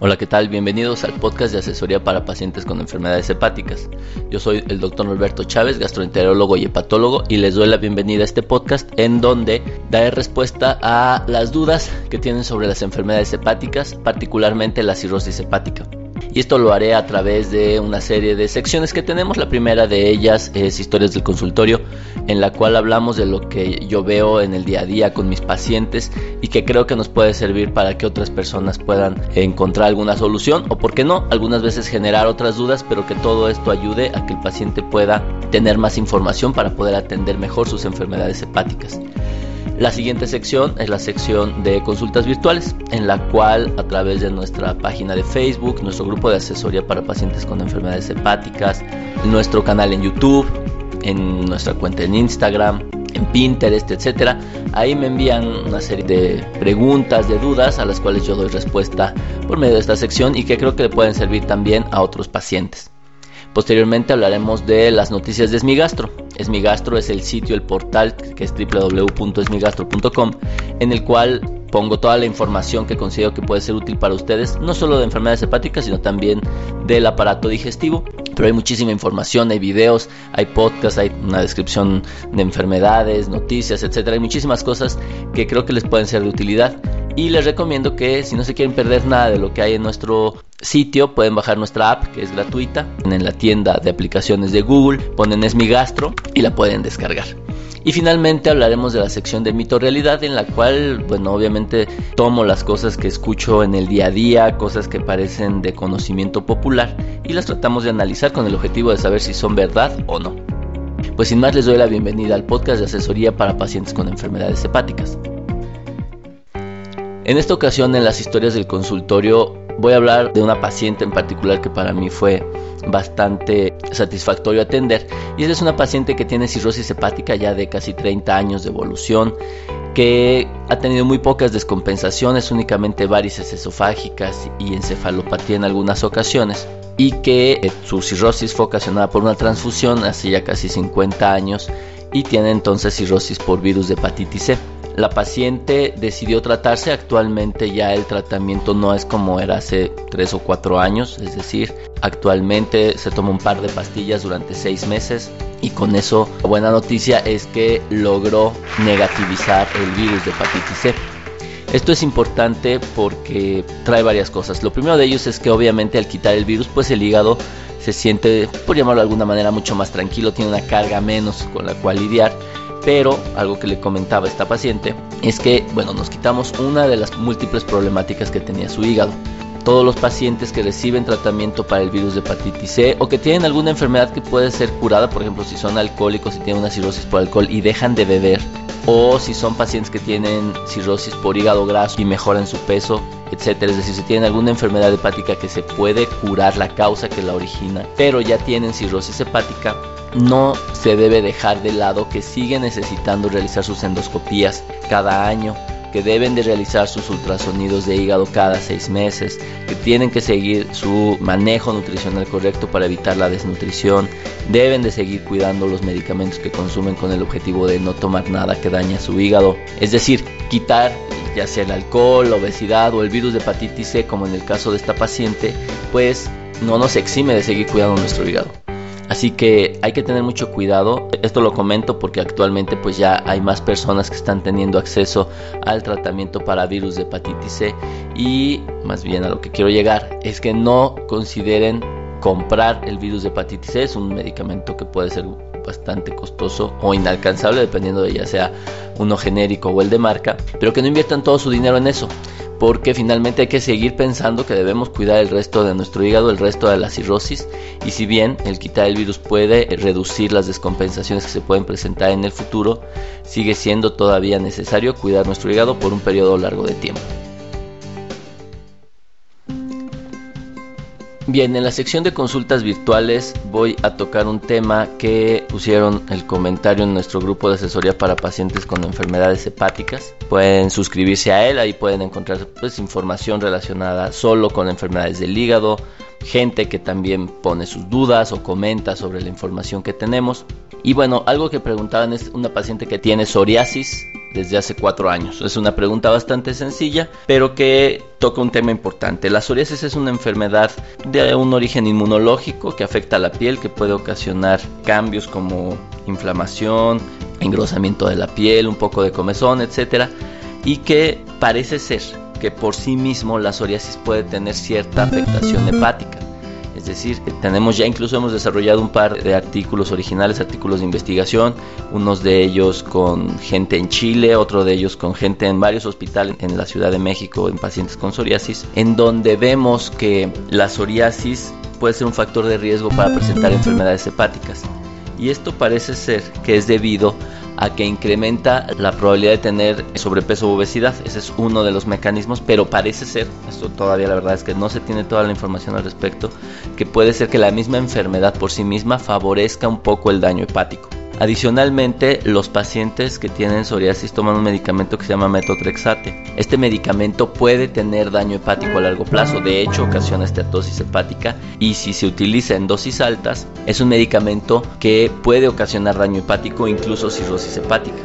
Hola, ¿qué tal? Bienvenidos al podcast de asesoría para pacientes con enfermedades hepáticas. Yo soy el doctor Norberto Chávez, gastroenterólogo y hepatólogo, y les doy la bienvenida a este podcast en donde daré respuesta a las dudas que tienen sobre las enfermedades hepáticas, particularmente la cirrosis hepática y esto lo haré a través de una serie de secciones que tenemos. La primera de ellas es historias del consultorio, en la cual hablamos de lo que yo veo en el día a día con mis pacientes y que creo que nos puede servir para que otras personas puedan encontrar alguna solución o, por qué no, algunas veces generar otras dudas, pero que todo esto ayude a que el paciente pueda tener más información para poder atender mejor sus enfermedades hepáticas. La siguiente sección es la sección de consultas virtuales, en la cual a través de nuestra página de Facebook, nuestro grupo de asesoría para pacientes con enfermedades hepáticas, nuestro canal en YouTube, en nuestra cuenta en Instagram, en Pinterest, etcétera, ahí me envían una serie de preguntas, de dudas a las cuales yo doy respuesta por medio de esta sección y que creo que le pueden servir también a otros pacientes. Posteriormente hablaremos de las noticias de Esmigastro. Esmigastro es el sitio, el portal que es www.esmigastro.com en el cual pongo toda la información que considero que puede ser útil para ustedes, no solo de enfermedades hepáticas, sino también del aparato digestivo. Pero hay muchísima información, hay videos, hay podcasts, hay una descripción de enfermedades, noticias, etcétera. Hay muchísimas cosas que creo que les pueden ser de utilidad. Y les recomiendo que si no se quieren perder nada de lo que hay en nuestro sitio, pueden bajar nuestra app que es gratuita. En la tienda de aplicaciones de Google ponen Es mi gastro y la pueden descargar. Y finalmente hablaremos de la sección de mito realidad en la cual, bueno, obviamente tomo las cosas que escucho en el día a día, cosas que parecen de conocimiento popular y las tratamos de analizar con el objetivo de saber si son verdad o no. Pues sin más les doy la bienvenida al podcast de asesoría para pacientes con enfermedades hepáticas. En esta ocasión, en las historias del consultorio, voy a hablar de una paciente en particular que para mí fue bastante satisfactorio atender. Y es una paciente que tiene cirrosis hepática ya de casi 30 años de evolución, que ha tenido muy pocas descompensaciones, únicamente varices esofágicas y encefalopatía en algunas ocasiones. Y que eh, su cirrosis fue ocasionada por una transfusión hace ya casi 50 años y tiene entonces cirrosis por virus de hepatitis C. La paciente decidió tratarse, actualmente ya el tratamiento no es como era hace 3 o 4 años, es decir, actualmente se toma un par de pastillas durante 6 meses y con eso la buena noticia es que logró negativizar el virus de hepatitis C. Esto es importante porque trae varias cosas. Lo primero de ellos es que obviamente al quitar el virus, pues el hígado se siente, por llamarlo de alguna manera, mucho más tranquilo, tiene una carga menos con la cual lidiar pero algo que le comentaba a esta paciente es que, bueno, nos quitamos una de las múltiples problemáticas que tenía su hígado. Todos los pacientes que reciben tratamiento para el virus de hepatitis C o que tienen alguna enfermedad que puede ser curada, por ejemplo, si son alcohólicos y tienen una cirrosis por alcohol y dejan de beber, o si son pacientes que tienen cirrosis por hígado graso y mejoran su peso, etcétera. Es decir, si tienen alguna enfermedad hepática que se puede curar la causa que la origina, pero ya tienen cirrosis hepática, no se debe dejar de lado que siguen necesitando realizar sus endoscopías cada año que deben de realizar sus ultrasonidos de hígado cada seis meses, que tienen que seguir su manejo nutricional correcto para evitar la desnutrición, deben de seguir cuidando los medicamentos que consumen con el objetivo de no tomar nada que dañe su hígado, es decir, quitar ya sea el alcohol, la obesidad o el virus de hepatitis C como en el caso de esta paciente, pues no nos exime de seguir cuidando nuestro hígado. Así que hay que tener mucho cuidado. Esto lo comento porque actualmente pues ya hay más personas que están teniendo acceso al tratamiento para virus de hepatitis C y más bien a lo que quiero llegar es que no consideren comprar el virus de hepatitis C. Es un medicamento que puede ser bastante costoso o inalcanzable dependiendo de ya sea uno genérico o el de marca, pero que no inviertan todo su dinero en eso porque finalmente hay que seguir pensando que debemos cuidar el resto de nuestro hígado, el resto de la cirrosis, y si bien el quitar el virus puede reducir las descompensaciones que se pueden presentar en el futuro, sigue siendo todavía necesario cuidar nuestro hígado por un periodo largo de tiempo. Bien, en la sección de consultas virtuales voy a tocar un tema que pusieron el comentario en nuestro grupo de asesoría para pacientes con enfermedades hepáticas. Pueden suscribirse a él, ahí pueden encontrar pues, información relacionada solo con enfermedades del hígado, gente que también pone sus dudas o comenta sobre la información que tenemos. Y bueno, algo que preguntaban es una paciente que tiene psoriasis desde hace cuatro años. Es una pregunta bastante sencilla, pero que toca un tema importante. La psoriasis es una enfermedad de un origen inmunológico que afecta a la piel, que puede ocasionar cambios como inflamación, engrosamiento de la piel, un poco de comezón, etc. Y que parece ser que por sí mismo la psoriasis puede tener cierta afectación hepática. Es decir, tenemos ya incluso hemos desarrollado un par de artículos originales, artículos de investigación, unos de ellos con gente en Chile, otro de ellos con gente en varios hospitales en la Ciudad de México en pacientes con psoriasis, en donde vemos que la psoriasis puede ser un factor de riesgo para presentar enfermedades hepáticas. Y esto parece ser que es debido a que incrementa la probabilidad de tener sobrepeso o obesidad. Ese es uno de los mecanismos, pero parece ser, esto todavía la verdad es que no se tiene toda la información al respecto, que puede ser que la misma enfermedad por sí misma favorezca un poco el daño hepático. Adicionalmente, los pacientes que tienen psoriasis toman un medicamento que se llama metotrexate. Este medicamento puede tener daño hepático a largo plazo, de hecho ocasiona esteatosis hepática y si se utiliza en dosis altas, es un medicamento que puede ocasionar daño hepático, incluso cirrosis hepática.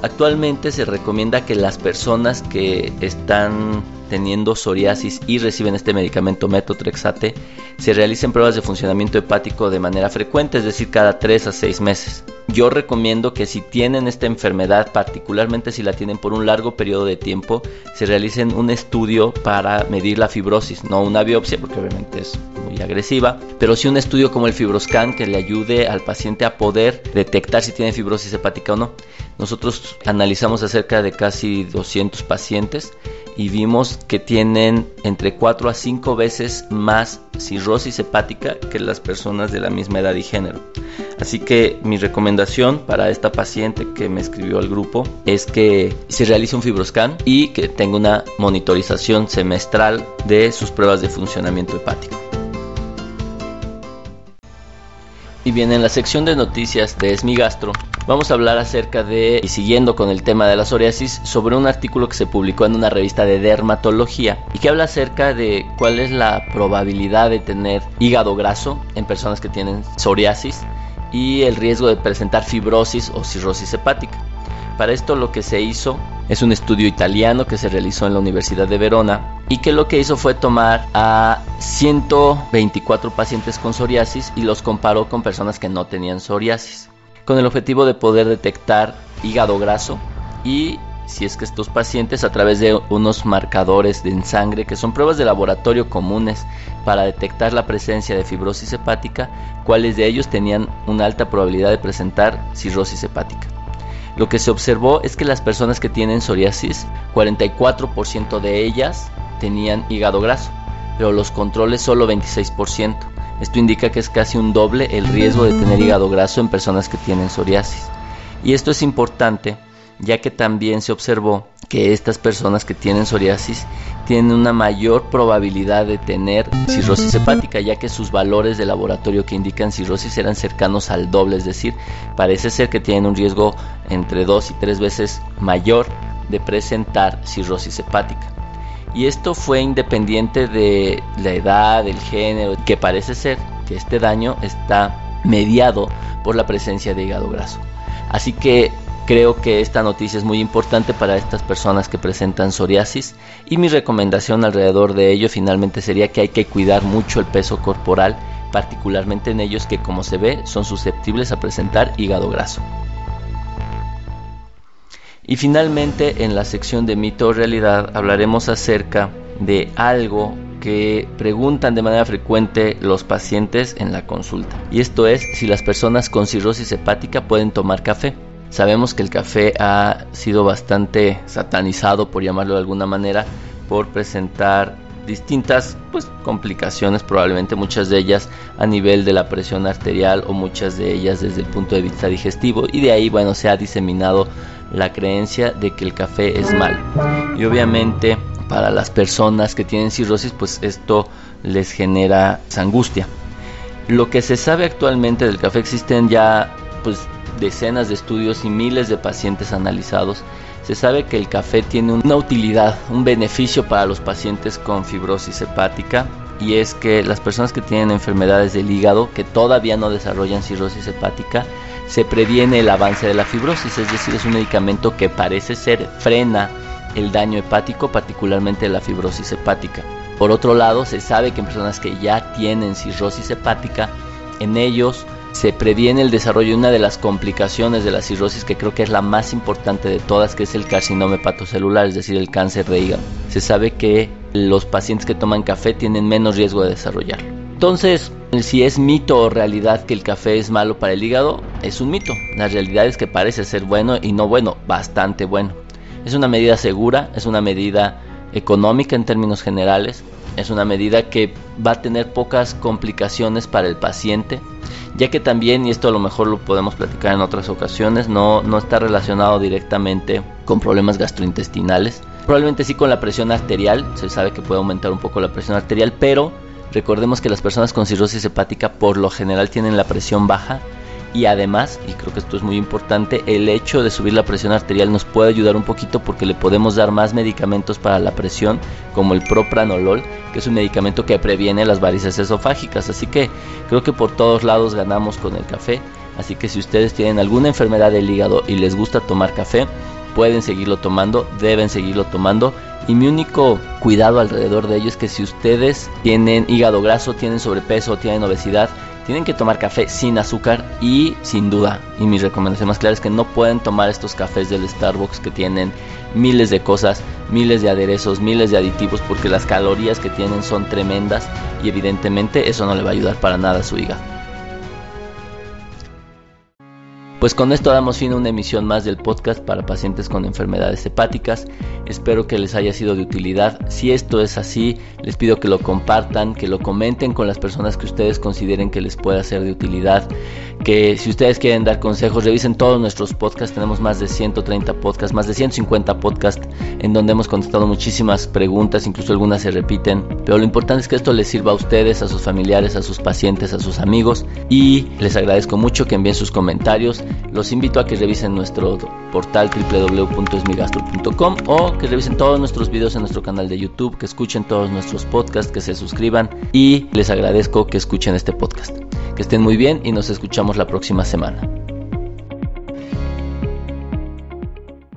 Actualmente se recomienda que las personas que están teniendo psoriasis y reciben este medicamento metotrexate se realicen pruebas de funcionamiento hepático de manera frecuente, es decir, cada 3 a 6 meses. Yo recomiendo que si tienen esta enfermedad, particularmente si la tienen por un largo periodo de tiempo, se realicen un estudio para medir la fibrosis, no una biopsia porque obviamente es muy agresiva, pero sí un estudio como el fibroscan que le ayude al paciente a poder detectar si tiene fibrosis hepática o no. Nosotros analizamos acerca de casi 200 pacientes y vimos que tienen entre 4 a 5 veces más cirrosis hepática que las personas de la misma edad y género. Así que mi recomendación para esta paciente que me escribió al grupo es que se realice un fibroscan y que tenga una monitorización semestral de sus pruebas de funcionamiento hepático. Bien, en la sección de noticias de Esmigastro vamos a hablar acerca de, y siguiendo con el tema de la psoriasis, sobre un artículo que se publicó en una revista de dermatología y que habla acerca de cuál es la probabilidad de tener hígado graso en personas que tienen psoriasis y el riesgo de presentar fibrosis o cirrosis hepática. Para esto lo que se hizo es un estudio italiano que se realizó en la Universidad de Verona y que lo que hizo fue tomar a 124 pacientes con psoriasis y los comparó con personas que no tenían psoriasis, con el objetivo de poder detectar hígado graso y si es que estos pacientes a través de unos marcadores en sangre que son pruebas de laboratorio comunes para detectar la presencia de fibrosis hepática, cuáles de ellos tenían una alta probabilidad de presentar cirrosis hepática. Lo que se observó es que las personas que tienen psoriasis, 44% de ellas tenían hígado graso, pero los controles solo 26%. Esto indica que es casi un doble el riesgo de tener hígado graso en personas que tienen psoriasis. Y esto es importante ya que también se observó que estas personas que tienen psoriasis tienen una mayor probabilidad de tener cirrosis hepática, ya que sus valores de laboratorio que indican cirrosis eran cercanos al doble, es decir, parece ser que tienen un riesgo entre dos y tres veces mayor de presentar cirrosis hepática. Y esto fue independiente de la edad, el género, que parece ser que este daño está mediado por la presencia de hígado graso. Así que Creo que esta noticia es muy importante para estas personas que presentan psoriasis y mi recomendación alrededor de ello finalmente sería que hay que cuidar mucho el peso corporal, particularmente en ellos que como se ve son susceptibles a presentar hígado graso. Y finalmente en la sección de mito o realidad hablaremos acerca de algo que preguntan de manera frecuente los pacientes en la consulta. Y esto es si las personas con cirrosis hepática pueden tomar café. Sabemos que el café ha sido bastante satanizado, por llamarlo de alguna manera, por presentar distintas pues, complicaciones, probablemente muchas de ellas a nivel de la presión arterial o muchas de ellas desde el punto de vista digestivo y de ahí bueno se ha diseminado la creencia de que el café es mal y obviamente para las personas que tienen cirrosis pues esto les genera angustia. Lo que se sabe actualmente del café existen ya pues decenas de estudios y miles de pacientes analizados. Se sabe que el café tiene una utilidad, un beneficio para los pacientes con fibrosis hepática y es que las personas que tienen enfermedades del hígado que todavía no desarrollan cirrosis hepática se previene el avance de la fibrosis, es decir, es un medicamento que parece ser frena el daño hepático, particularmente la fibrosis hepática. Por otro lado, se sabe que en personas que ya tienen cirrosis hepática, en ellos se previene el desarrollo de una de las complicaciones de la cirrosis que creo que es la más importante de todas, que es el carcinoma hepatocelular, es decir, el cáncer de hígado. Se sabe que los pacientes que toman café tienen menos riesgo de desarrollarlo. Entonces, si es mito o realidad que el café es malo para el hígado, es un mito. La realidad es que parece ser bueno y no bueno, bastante bueno. Es una medida segura, es una medida económica en términos generales, es una medida que va a tener pocas complicaciones para el paciente, ya que también, y esto a lo mejor lo podemos platicar en otras ocasiones, no, no está relacionado directamente con problemas gastrointestinales. Probablemente sí con la presión arterial, se sabe que puede aumentar un poco la presión arterial, pero recordemos que las personas con cirrosis hepática por lo general tienen la presión baja y además, y creo que esto es muy importante, el hecho de subir la presión arterial nos puede ayudar un poquito porque le podemos dar más medicamentos para la presión, como el propranolol, que es un medicamento que previene las varices esofágicas. Así que creo que por todos lados ganamos con el café. Así que si ustedes tienen alguna enfermedad del hígado y les gusta tomar café, pueden seguirlo tomando, deben seguirlo tomando. Y mi único cuidado alrededor de ello es que si ustedes tienen hígado graso, tienen sobrepeso, tienen obesidad, tienen que tomar café sin azúcar y sin duda, y mi recomendación más clara es que no pueden tomar estos cafés del Starbucks que tienen miles de cosas, miles de aderezos, miles de aditivos porque las calorías que tienen son tremendas y evidentemente eso no le va a ayudar para nada a su hígado. Pues con esto damos fin a una emisión más del podcast para pacientes con enfermedades hepáticas. Espero que les haya sido de utilidad. Si esto es así, les pido que lo compartan, que lo comenten con las personas que ustedes consideren que les pueda ser de utilidad. Que si ustedes quieren dar consejos, revisen todos nuestros podcasts. Tenemos más de 130 podcasts, más de 150 podcasts en donde hemos contestado muchísimas preguntas, incluso algunas se repiten. Pero lo importante es que esto les sirva a ustedes, a sus familiares, a sus pacientes, a sus amigos. Y les agradezco mucho que envíen sus comentarios los invito a que revisen nuestro portal www.esmigastro.com o que revisen todos nuestros videos en nuestro canal de YouTube, que escuchen todos nuestros podcasts, que se suscriban y les agradezco que escuchen este podcast. Que estén muy bien y nos escuchamos la próxima semana.